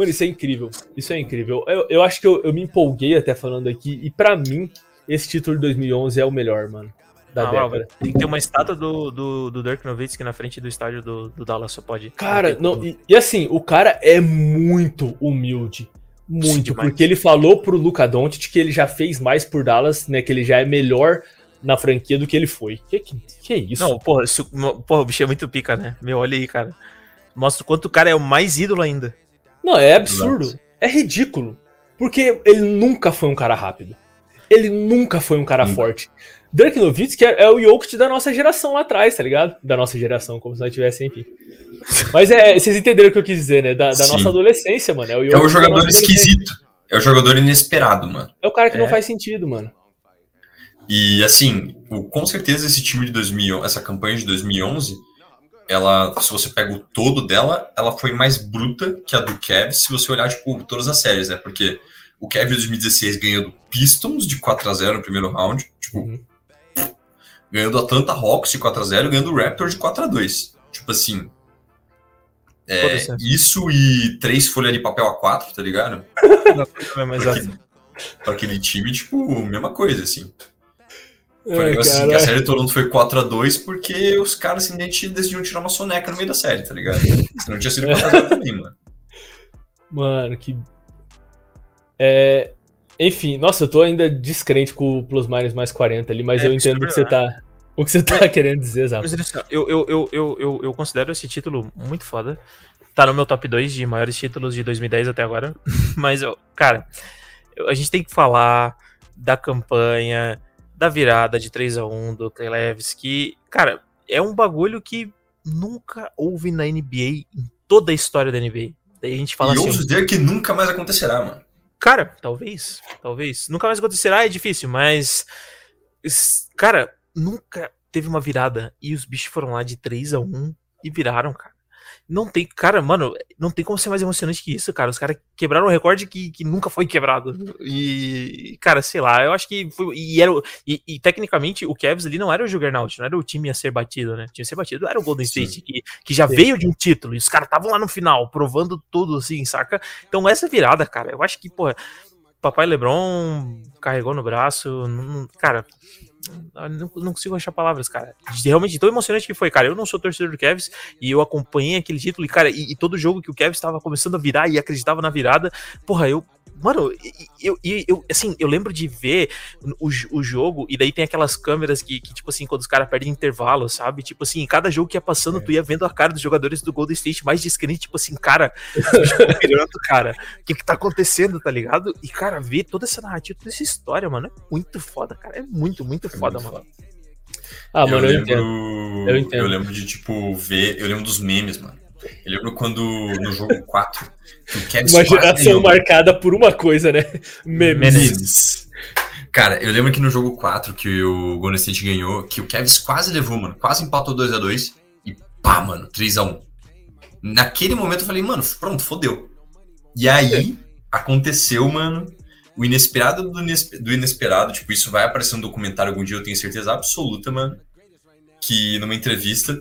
Mano, isso é incrível. Isso é incrível. Eu, eu acho que eu, eu me empolguei até falando aqui. E pra mim, esse título de 2011 é o melhor, mano. Da Ah, década. tem que ter uma estátua do, do, do Dirk Nowitzki na frente do estádio do, do Dallas, só pode. Cara, não, e, e assim, o cara é muito humilde. Muito, demais. porque ele falou pro Luca Doncic que ele já fez mais por Dallas, né? Que ele já é melhor na franquia do que ele foi. Que, que, que é isso? Não, porra, se porra, o bicho é muito pica, né? Meu, olha aí, cara. Mostra o quanto o cara é o mais ídolo ainda. Não, é absurdo. É ridículo. Porque ele nunca foi um cara rápido. Ele nunca foi um cara Nunca. forte. Dirk Nowitzki é, é o Jokic da nossa geração lá atrás, tá ligado? Da nossa geração, como se nós tivesse, enfim. Mas é, vocês entenderam o que eu quis dizer, né? Da, da nossa adolescência, mano. É o, É jogador esquisito. É o jogador inesperado, mano. É o cara que não É. faz sentido, mano. E assim, com certeza esse time de 2011, essa campanha de 2011, ela, se você pega o todo dela, ela foi mais bruta que a do Cavs, se você olhar tipo todas as séries, né? Porque o Cavs de 2016 ganhou do Pistons de 4 a 0 no primeiro round, tipo, Uhum. ganhou do Atlanta Hawks de 4 a 0 e ganhou do Raptors de 4 a 2. Tipo assim, é, isso e três folhas de papel A4, tá ligado? Mas, Pra aquele, pra aquele time, tipo, mesma coisa, assim. Foi um Ai, negócio assim, que a série de Toronto foi 4x2 porque os caras simplesmente decidiram tirar uma soneca no meio da série, tá ligado? Senão tinha sido 4x0 também, mano. *laughs* Mano, que. É. Enfim, nossa, eu tô ainda descrente com o Plus Minus mais 40 ali, mas É eu entendo o que você tá. O que você tá *laughs* querendo dizer, Zap. Eu, eu, eu, eu, eu, eu considero esse título muito foda. Tá no meu top 2 de maiores títulos de 2010 até agora. *laughs* Mas, eu, cara, a gente tem que falar da campanha, da virada de 3 a 1 do Clay que, cara, é um bagulho que nunca houve na NBA, em toda a história da NBA. Daí a gente fala e assim, ouso dizer que nunca mais acontecerá, mano. Cara, talvez, talvez. Nunca mais acontecerá, é difícil, mas. Cara, nunca teve uma virada e os bichos foram lá de 3 a 1 e viraram, cara. Não tem, cara, mano, não tem como ser mais emocionante que isso, cara. Os caras quebraram um recorde que, que nunca foi quebrado. E, cara, sei lá, eu acho que foi. E, era, e, e tecnicamente o Cavs ali não era o Juggernaut, não era o time a ser batido, né? Tinha ser batido, era o Golden Sim. State, que, que já veio de um título, e os caras estavam lá no final, provando tudo, assim, saca? Então essa virada, cara, eu acho que, porra, papai LeBron carregou no braço, cara, não, não consigo achar palavras, cara. Realmente, tão emocionante que foi, cara. Eu não sou torcedor do Cavs e eu acompanhei aquele título e, cara, e, e todo jogo que o Cavs estava começando a virar e acreditava na virada, porra, eu. Mano, eu, eu, eu, assim, eu lembro de ver o, o jogo, e daí tem aquelas câmeras que, que, tipo assim, quando os caras perdem intervalo, sabe? Tipo assim, cada jogo que ia passando, tu ia vendo a cara dos jogadores do Golden State mais descrente, tipo assim, cara, *laughs* pirando, cara. O que que tá acontecendo, tá ligado? E, cara, ver toda essa narrativa, toda essa história, mano, é muito foda, cara. É muito, muito foda, muito mano. Ah, mano, eu, entendo. Eu entendo. Eu lembro de, tipo, ver. Eu lembro dos memes, mano. Eu lembro quando no jogo 4, que o Kevin Uma geração marcada por uma coisa, né? Memes. Memes. Cara, eu lembro que no jogo 4 que o Golden State ganhou, que o Kevs quase levou, mano. Quase empatou 2x2 e pá, mano, 3x1. Naquele momento eu falei, mano, pronto, fodeu. E aí aconteceu, mano, o inesperado do, inespe- do inesperado. Tipo, isso vai aparecer no documentário algum dia, eu tenho certeza absoluta, mano. Que numa entrevista,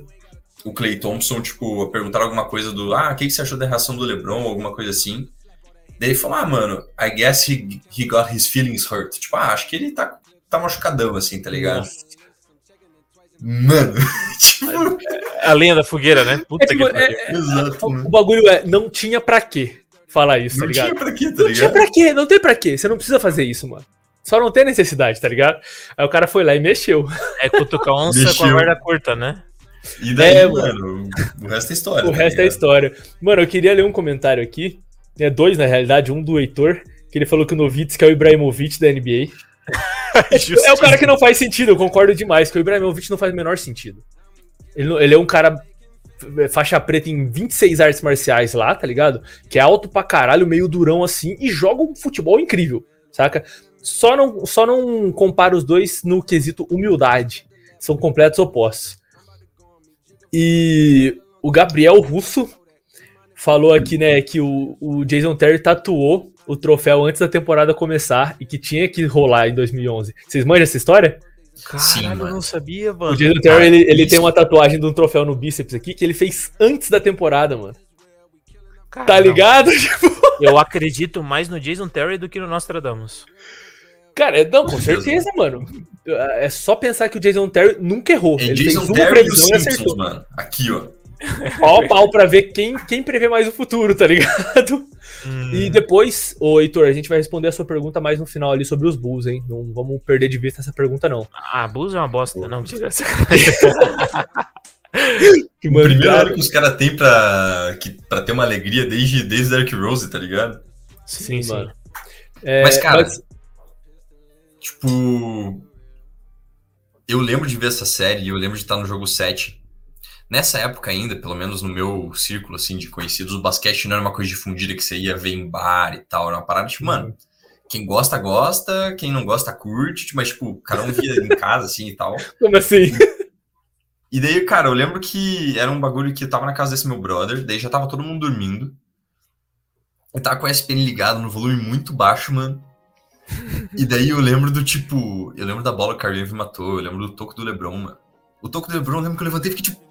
o Clay Thompson, tipo, perguntaram alguma coisa do, ah, o que que você achou da reação do LeBron, alguma coisa assim. Daí ele falou, ah, mano, I guess he, he got his feelings hurt. Tipo, ah, acho que ele tá, tá machucadão, assim, tá ligado? Mano, *laughs* tipo, A lenha da fogueira, né? Puta É tipo, que pariu. é- exato, O mano. bagulho é, não tinha pra quê falar isso, tá Não ligado? tinha pra quê, tá Não tinha ligado? pra quê, não tem pra quê. Você não precisa fazer isso, mano. Só não tem necessidade, tá ligado? Aí o cara foi lá e mexeu. É cutucar onça com a Mexeu. guarda curta, né? E daí, É, mano, o resto é história. O tá resto é ligado? história. Mano, eu queria ler um comentário aqui. É dois, na realidade, um do Heitor, que ele falou que o Novitsky é o Ibrahimovic da NBA. *laughs* É o cara que não faz sentido, eu concordo demais, que o Ibrahimovic não faz o menor sentido. Ele, ele é um cara é, faixa preta em 26 artes marciais lá, tá ligado? Que é alto pra caralho, meio durão assim, e joga um futebol incrível, saca? Só não, só não compara os dois no quesito humildade. São completos opostos. E o Gabriel Russo falou aqui, né, que o, o Jason Terry tatuou o troféu antes da temporada começar e que tinha que rolar em 2011. Vocês manjam essa história? Caralho, Sim, eu não sabia, O mano. Jason Terry, cara, ele, ele tem uma tatuagem de um troféu no bíceps aqui que ele fez antes da temporada, mano. Cara, Tá ligado? *laughs* Eu acredito mais no Jason Terry do que no Nostradamus. Cara, não, com Com certeza. mano. É só pensar que o Jason Terry nunca errou. É ele Jason fez uma Terry e previsão e Simpsons, acertou. mano. Aqui, ó. Pau a pau pra ver quem, quem prevê mais o futuro, tá ligado? Hum. E depois, ô Heitor, a gente vai responder a sua pergunta mais no final ali sobre os Bulls, hein? Não vamos perder de vista essa pergunta, não. Ah, Bulls é uma bosta. Não, mentira. *laughs* *laughs* Que O primeiro cara- ano que os caras têm pra, que, pra ter uma alegria desde, desde Derrick Rose, tá ligado? Sim, sim. mano. É, Mas, cara, mas- Tipo. Eu lembro de ver essa série e eu lembro de estar no jogo 7. Nessa época ainda, pelo menos no meu círculo assim, de conhecidos, o basquete não era uma coisa difundida que você ia ver em bar e tal. Era uma parada, tipo, mano, quem gosta, gosta, quem não gosta, curte, mas, tipo, cada um via em casa, assim e tal. *laughs* como assim? E daí, cara, eu lembro que era um bagulho que eu tava na casa desse meu brother, daí já tava todo mundo dormindo. Eu tava com a SPN ligado no volume muito baixo, mano. E daí eu lembro do tipo. Eu lembro da bola que o Kyrie matou, eu lembro do toco do Lebron, mano. O toco do Lebron, eu lembro que eu levantei e fiquei tipo.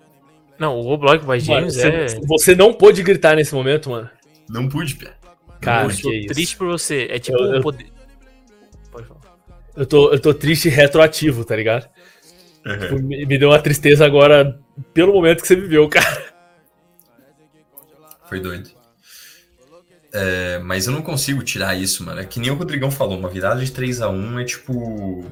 Não, o by Mano, James você, é. você não pôde gritar nesse momento, mano. Não pude, pé. Cara, eu Não que isso. triste por você. É tipo Eu- eu- poder. Pode falar. Eu tô, eu tô triste retroativo, tá ligado? pude. Tipo, Me, me deu uma tristeza agora pelo momento que você viveu, cara. Foi doido. É, mas eu não consigo tirar isso, mano. É que nem o Rodrigão falou, uma virada de 3 a 1 é tipo.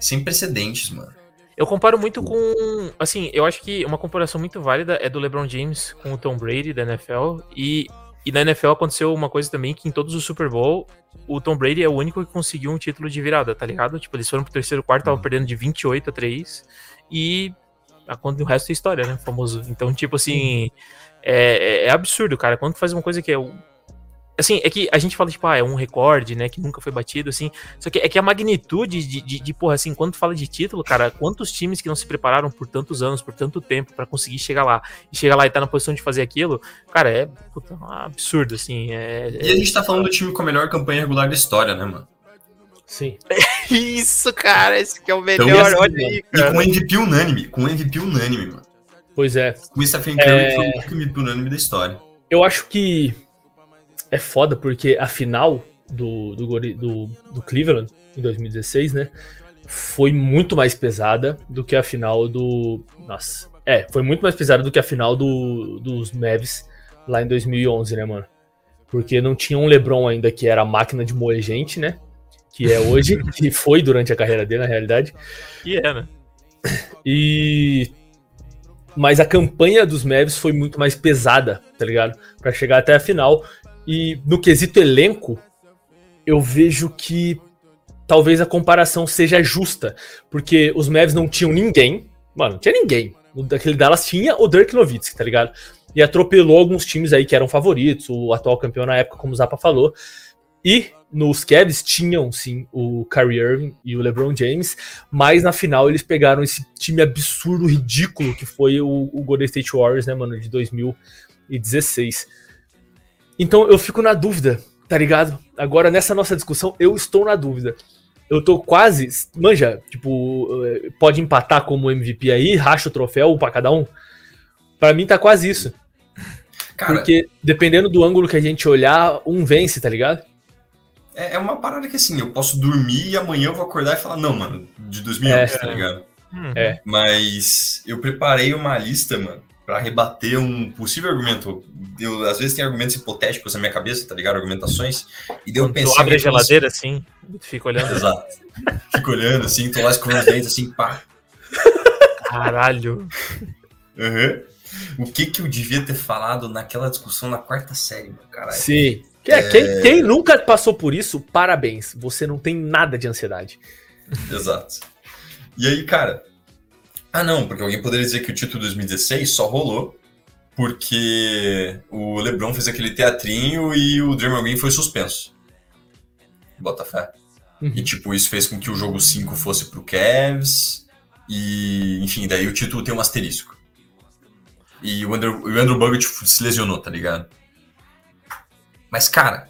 Sem precedentes, mano. Eu comparo muito com. Assim, eu acho que uma comparação muito válida é do LeBron James com o Tom Brady da NFL. E, e na NFL aconteceu uma coisa também que em todos os Super Bowl, o Tom Brady é o único que conseguiu um título de virada, tá ligado? Tipo, eles foram pro terceiro quarto, estavam perdendo de 28 a 3. E conta o resto é história, né? Famoso. Então, tipo assim. É, é- é absurdo, cara. Quando tu faz uma coisa que é. Assim, é que a gente fala, tipo, ah, é um recorde, né? Que nunca foi batido, assim. Só que é que a magnitude de, de, de, porra, assim, quando tu fala de título, cara, quantos times que não se prepararam por tantos anos, por tanto tempo, pra conseguir chegar lá, e chegar lá e tá na posição de fazer aquilo, cara, é puta, um absurdo, assim. É, E a gente tá falando do time com a melhor campanha regular da história, né, mano? Sim. *laughs* Isso, cara, esse que é o Então, melhor, assim, olha aí, E cara. com MVP unânime, com MVP unânime, mano. Pois é. Com o Stephen Curry, É. foi o único MVP unânime da história. Eu acho que é foda porque a final do, do, do, do Cleveland em 2016, né? Foi muito mais pesada do que a final do. Nossa. É, foi muito mais pesada do que a final do, dos Mavs lá em 2011, né, mano? Porque não tinha um LeBron ainda que era a máquina de moer gente, né? Que é hoje, *laughs* que foi durante a carreira dele, na realidade. E é, né? E mas a campanha dos Mavs foi muito mais pesada, tá ligado? Pra chegar até a final. E no quesito elenco, eu vejo que talvez a comparação seja justa, porque os Mavs não tinham ninguém, mano, não tinha ninguém. Daquele Dallas tinha o Dirk Nowitzki, tá ligado? E atropelou alguns times aí que eram favoritos, o atual campeão na época, como o Zapa falou. E nos Cavs tinham sim o Kyrie Irving e o LeBron James, mas na final eles pegaram esse time absurdo, ridículo que foi o, o Golden State Warriors, né, mano, de 2016. Então eu fico na dúvida, tá ligado? Agora nessa nossa discussão eu estou na dúvida. Eu tô quase, manja, tipo, eh, pode empatar como MVP aí, racha o troféu um pra cada um. Pra mim tá quase isso. Cara, Porque dependendo do ângulo que a gente olhar, um vence, tá ligado? é é uma parada que assim, eu posso dormir e amanhã eu vou acordar e falar, não, mano, de 2011, É. tá ligado? Hum. É. Mas eu preparei uma lista, mano, pra rebater um possível argumento. Eu, às vezes tem argumentos hipotéticos na minha cabeça, tá ligado? Argumentações. E daí eu Quando pensei. tu abre a geladeira assim, tu fica olhando. Exato. Fico olhando assim, tô lá escovando os dentes assim, pá. Caralho. Aham. O que que eu devia ter falado naquela discussão na quarta série, meu caralho? Sim. Que- Quem, quem nunca passou por isso, parabéns. Você não tem nada de ansiedade. Exato. E aí, cara. Ah, não, porque alguém poderia dizer que o título de 2016 só rolou porque o LeBron fez aquele teatrinho e o Draymond Green foi suspenso. Bota fé. Uhum. E, tipo, isso fez com que o jogo 5 fosse pro Cavs. E, enfim, daí o título tem um asterisco. E o Andrew, o Andrew Bogut se lesionou, tá ligado? Mas, cara,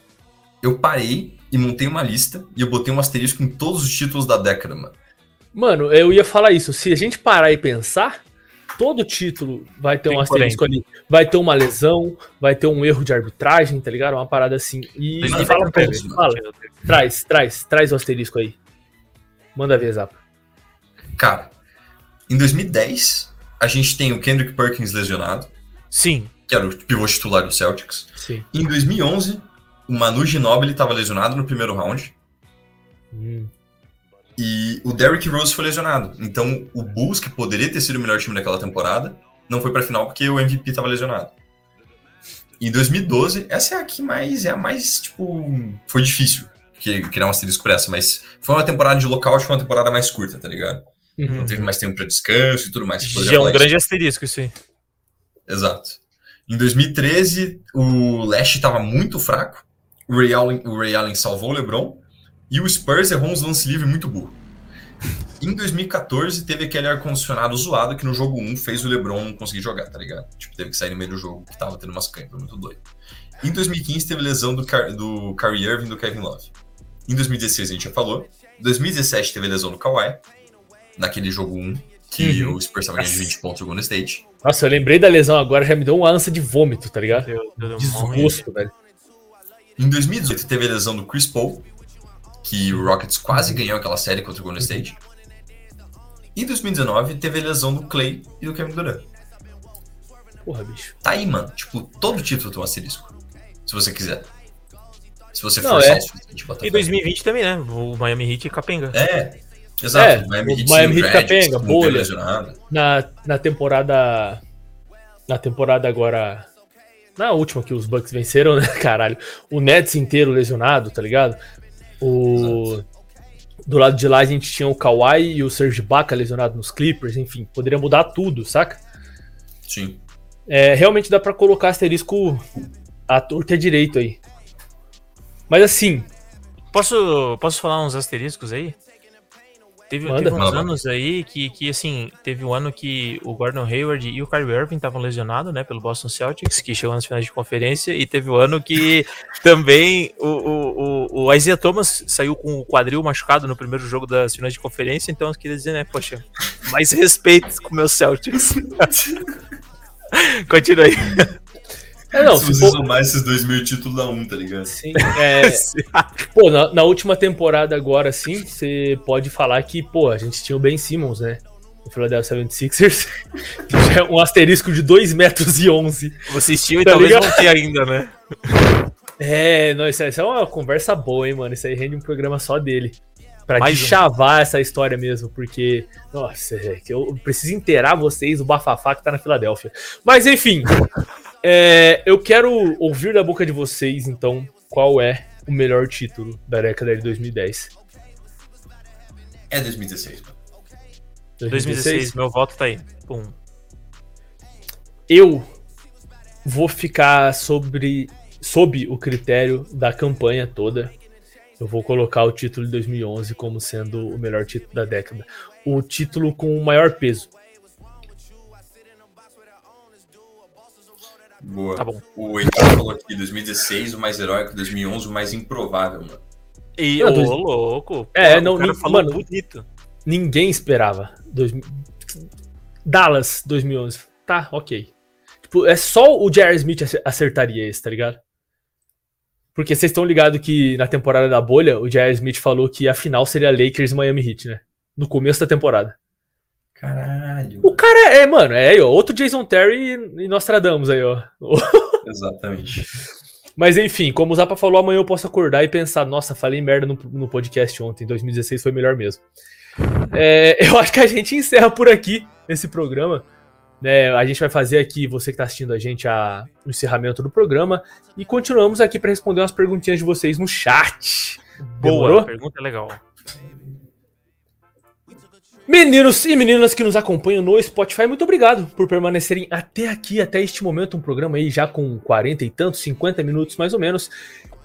eu parei e montei uma lista e eu botei um asterisco em todos os títulos da década, mano. Mano, eu ia falar isso. Se a gente parar e pensar, todo título vai ter Tem um asterisco ali. Vai ter uma lesão, vai ter um erro de arbitragem, tá ligado? Uma parada assim. E, Mas e fala, pra- um fala, traz, traz, traz o asterisco aí. Manda ver, Zapa. Cara, em 2010, a gente tem o Kendrick Perkins lesionado, Sim. que era o pivô titular do Celtics. Sim. Em 2011, o Manu Ginobili estava lesionado no primeiro round. Hum. E o Derrick Rose foi lesionado. Então, o Bulls, que poderia ter sido o melhor time daquela temporada, não foi pra final porque o MVP estava lesionado. Em 2012, essa é a que mais, é a mais, tipo, foi difícil que, criar um asterisco pra essa, mas foi uma temporada de lockout, foi uma temporada mais curta, tá ligado? Uhum. Não teve mais tempo pra descanso e tudo mais. Poderia Já é um falar isso. grande asterisco isso aí. Exato. Em 2013, o Leste estava muito fraco. O Ray, Allen, o Ray Allen salvou o LeBron. E o Spurs errou uns lance livre muito burro. Em 2014, teve aquele ar-condicionado zoado que no jogo 1 fez o LeBron não conseguir jogar, tá ligado? Tipo, teve que sair no meio do jogo, que tava tendo umas câimbras, muito doido. Em 2015, teve lesão do, Car do Kyrie Irving e do Kevin Love. Em 2016, a gente já falou. Em 2017, teve lesão do Kawhi, naquele jogo 1, que Uhum. o Spurs tava ganhando de Nossa. 20 pontos no Golden State. Nossa, eu lembrei da lesão agora, já me deu uma ânsia de vômito, tá ligado? Desgosto, velho. Em 2018 teve a lesão do Chris Paul, que o Rockets quase ganhou aquela série contra o Golden State. Em 2019 teve a lesão do Clay e do Kevin Durant. Porra, bicho. Tá aí, mano. Tipo, todo título tem um asterisco. Se você quiser. Se você forçar é. E fé. 2020 também, né? O Miami Heat e Capenga. É, exato. É, o Miami Heat capenga, bolha. lesionado. Na, na temporada. Na temporada agora. Na última que os Bucks venceram, né, *laughs* caralho? O Nets inteiro lesionado, tá ligado? O. Do lado de lá a gente tinha o Kawhi e o Serge Ibaka lesionado nos Clippers, enfim, poderia mudar tudo, saca? Sim. É, realmente dá pra colocar asterisco à torta e direito aí. Mas assim, Posso, posso falar uns asteriscos aí? Teve, teve uns Manda. anos aí que, que, assim, teve um ano que o Gordon Hayward e o Kyrie Irving estavam lesionados, né, pelo Boston Celtics, que chegou nas finais de conferência, e teve o ano que também o, o, o, o Isaiah Thomas saiu com o quadril machucado no primeiro jogo das finais de conferência, então eu queria dizer, né, poxa, mais *laughs* respeito com o meu Celtics. *laughs* Continua aí. É não, se você for, somar esses dois mil títulos dá um, tá ligado? sim, é, *laughs* Pô, na, na última temporada agora, sim, você pode falar que, pô, a gente tinha o Ben Simmons, né? O Philadelphia 76ers. *laughs* que já é um asterisco de 2 metros e 11. Vocês tinham e Tá talvez ligado? vão ter ainda, né? É, não, isso, é- isso é uma conversa boa, hein, mano? Isso aí rende um programa só dele. Pra Mais um. chavar essa história mesmo, porque, nossa, é que eu preciso inteirar vocês do bafafá que tá na Filadélfia. Mas, enfim, *laughs* é, eu quero ouvir da boca de vocês, então, qual é o melhor título da década de 2010. É 2016, mano. 2016, meu voto tá aí. Pum. Eu vou ficar sobre sob o critério da campanha toda. Eu vou colocar o título de 2011 como sendo o melhor título da década. O título com o maior peso. Boa. Tá bom. O Heitor falou aqui 2016, o mais heróico, 2011, o mais improvável, mano. E, Não, ô, dois- louco. É, pô, não, o falou mano, bonito. Ninguém esperava. Dois- Dallas 2011. Tá, ok. Tipo, é só o Jerry Smith ace- acertaria esse, tá ligado? Porque vocês estão ligados que na temporada da bolha, o Jerry Smith falou que a final seria Lakers e Miami Heat, né? No começo da temporada. Caralho. O cara é, mano, é aí, ó, outro Jason Terry e Nostradamus aí, ó. *laughs* Exatamente. Mas enfim, como o Zapa falou, amanhã eu posso acordar e pensar, nossa, falei merda no, no podcast ontem, 2016 foi melhor mesmo. É, *laughs* eu acho que a gente encerra por aqui esse programa. Né? a gente vai fazer aqui, você que está assistindo a gente, a, o encerramento do programa. E continuamos aqui para responder umas perguntinhas de vocês no chat. Boa, Demorou? pergunta legal. Meninos e meninas que nos acompanham no Spotify, muito obrigado por permanecerem até aqui, até este momento, um programa aí já com 40 e tantos, 50 minutos mais ou menos.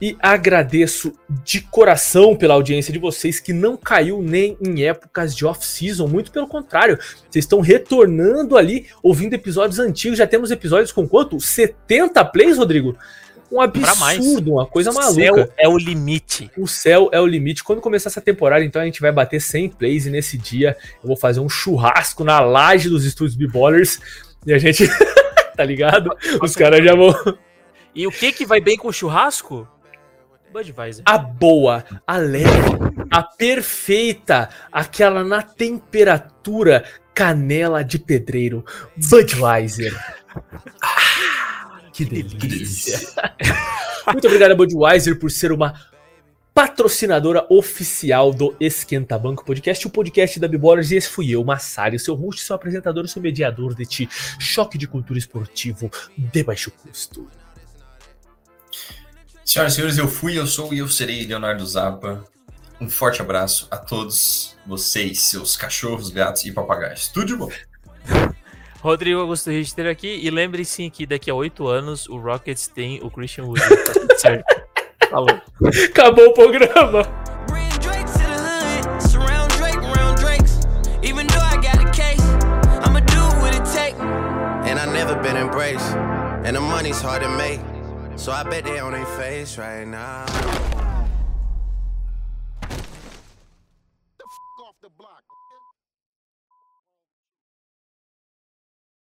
E agradeço de coração pela audiência de vocês que não caiu nem em épocas de off-season, muito pelo contrário, vocês estão retornando ali, ouvindo episódios antigos. Já temos episódios com quanto? 70 plays, Rodrigo? Um absurdo, uma coisa O maluca. céu é o limite. O céu é o limite. Quando começar essa temporada, então a gente vai bater 100 plays e nesse dia eu vou fazer um churrasco na laje dos estúdios B-Ballers e a gente. *laughs* tá ligado? Os caras já vão. E o que que vai bem com o churrasco? Budweiser. A boa, a leve, a perfeita, aquela na temperatura canela de pedreiro. Budweiser. Ah, que delícia. Muito obrigado, Budweiser, por ser uma patrocinadora oficial do Esquenta Banco Podcast, o podcast da Bibolers, e esse fui eu, Massari, seu host, seu apresentador, seu mediador de ti, choque de cultura esportivo de baixo custo. Senhoras e senhores, eu fui, eu sou e eu serei Leonardo Zappa. Um forte abraço a todos vocês, seus cachorros, gatos e papagaios. Tudo de bom. *laughs* Rodrigo Augusto Richter aqui. E lembre-se que daqui a oito anos o Rockets tem o Christian Wood. *laughs* Certo. Falou. Acabou o programa. Bring Drake to the hood, surround Drake around Drakes. Even though I got a case, I'ma do what it take. And I never been embraced. And the money's hard to make. So I bet they on their face right now.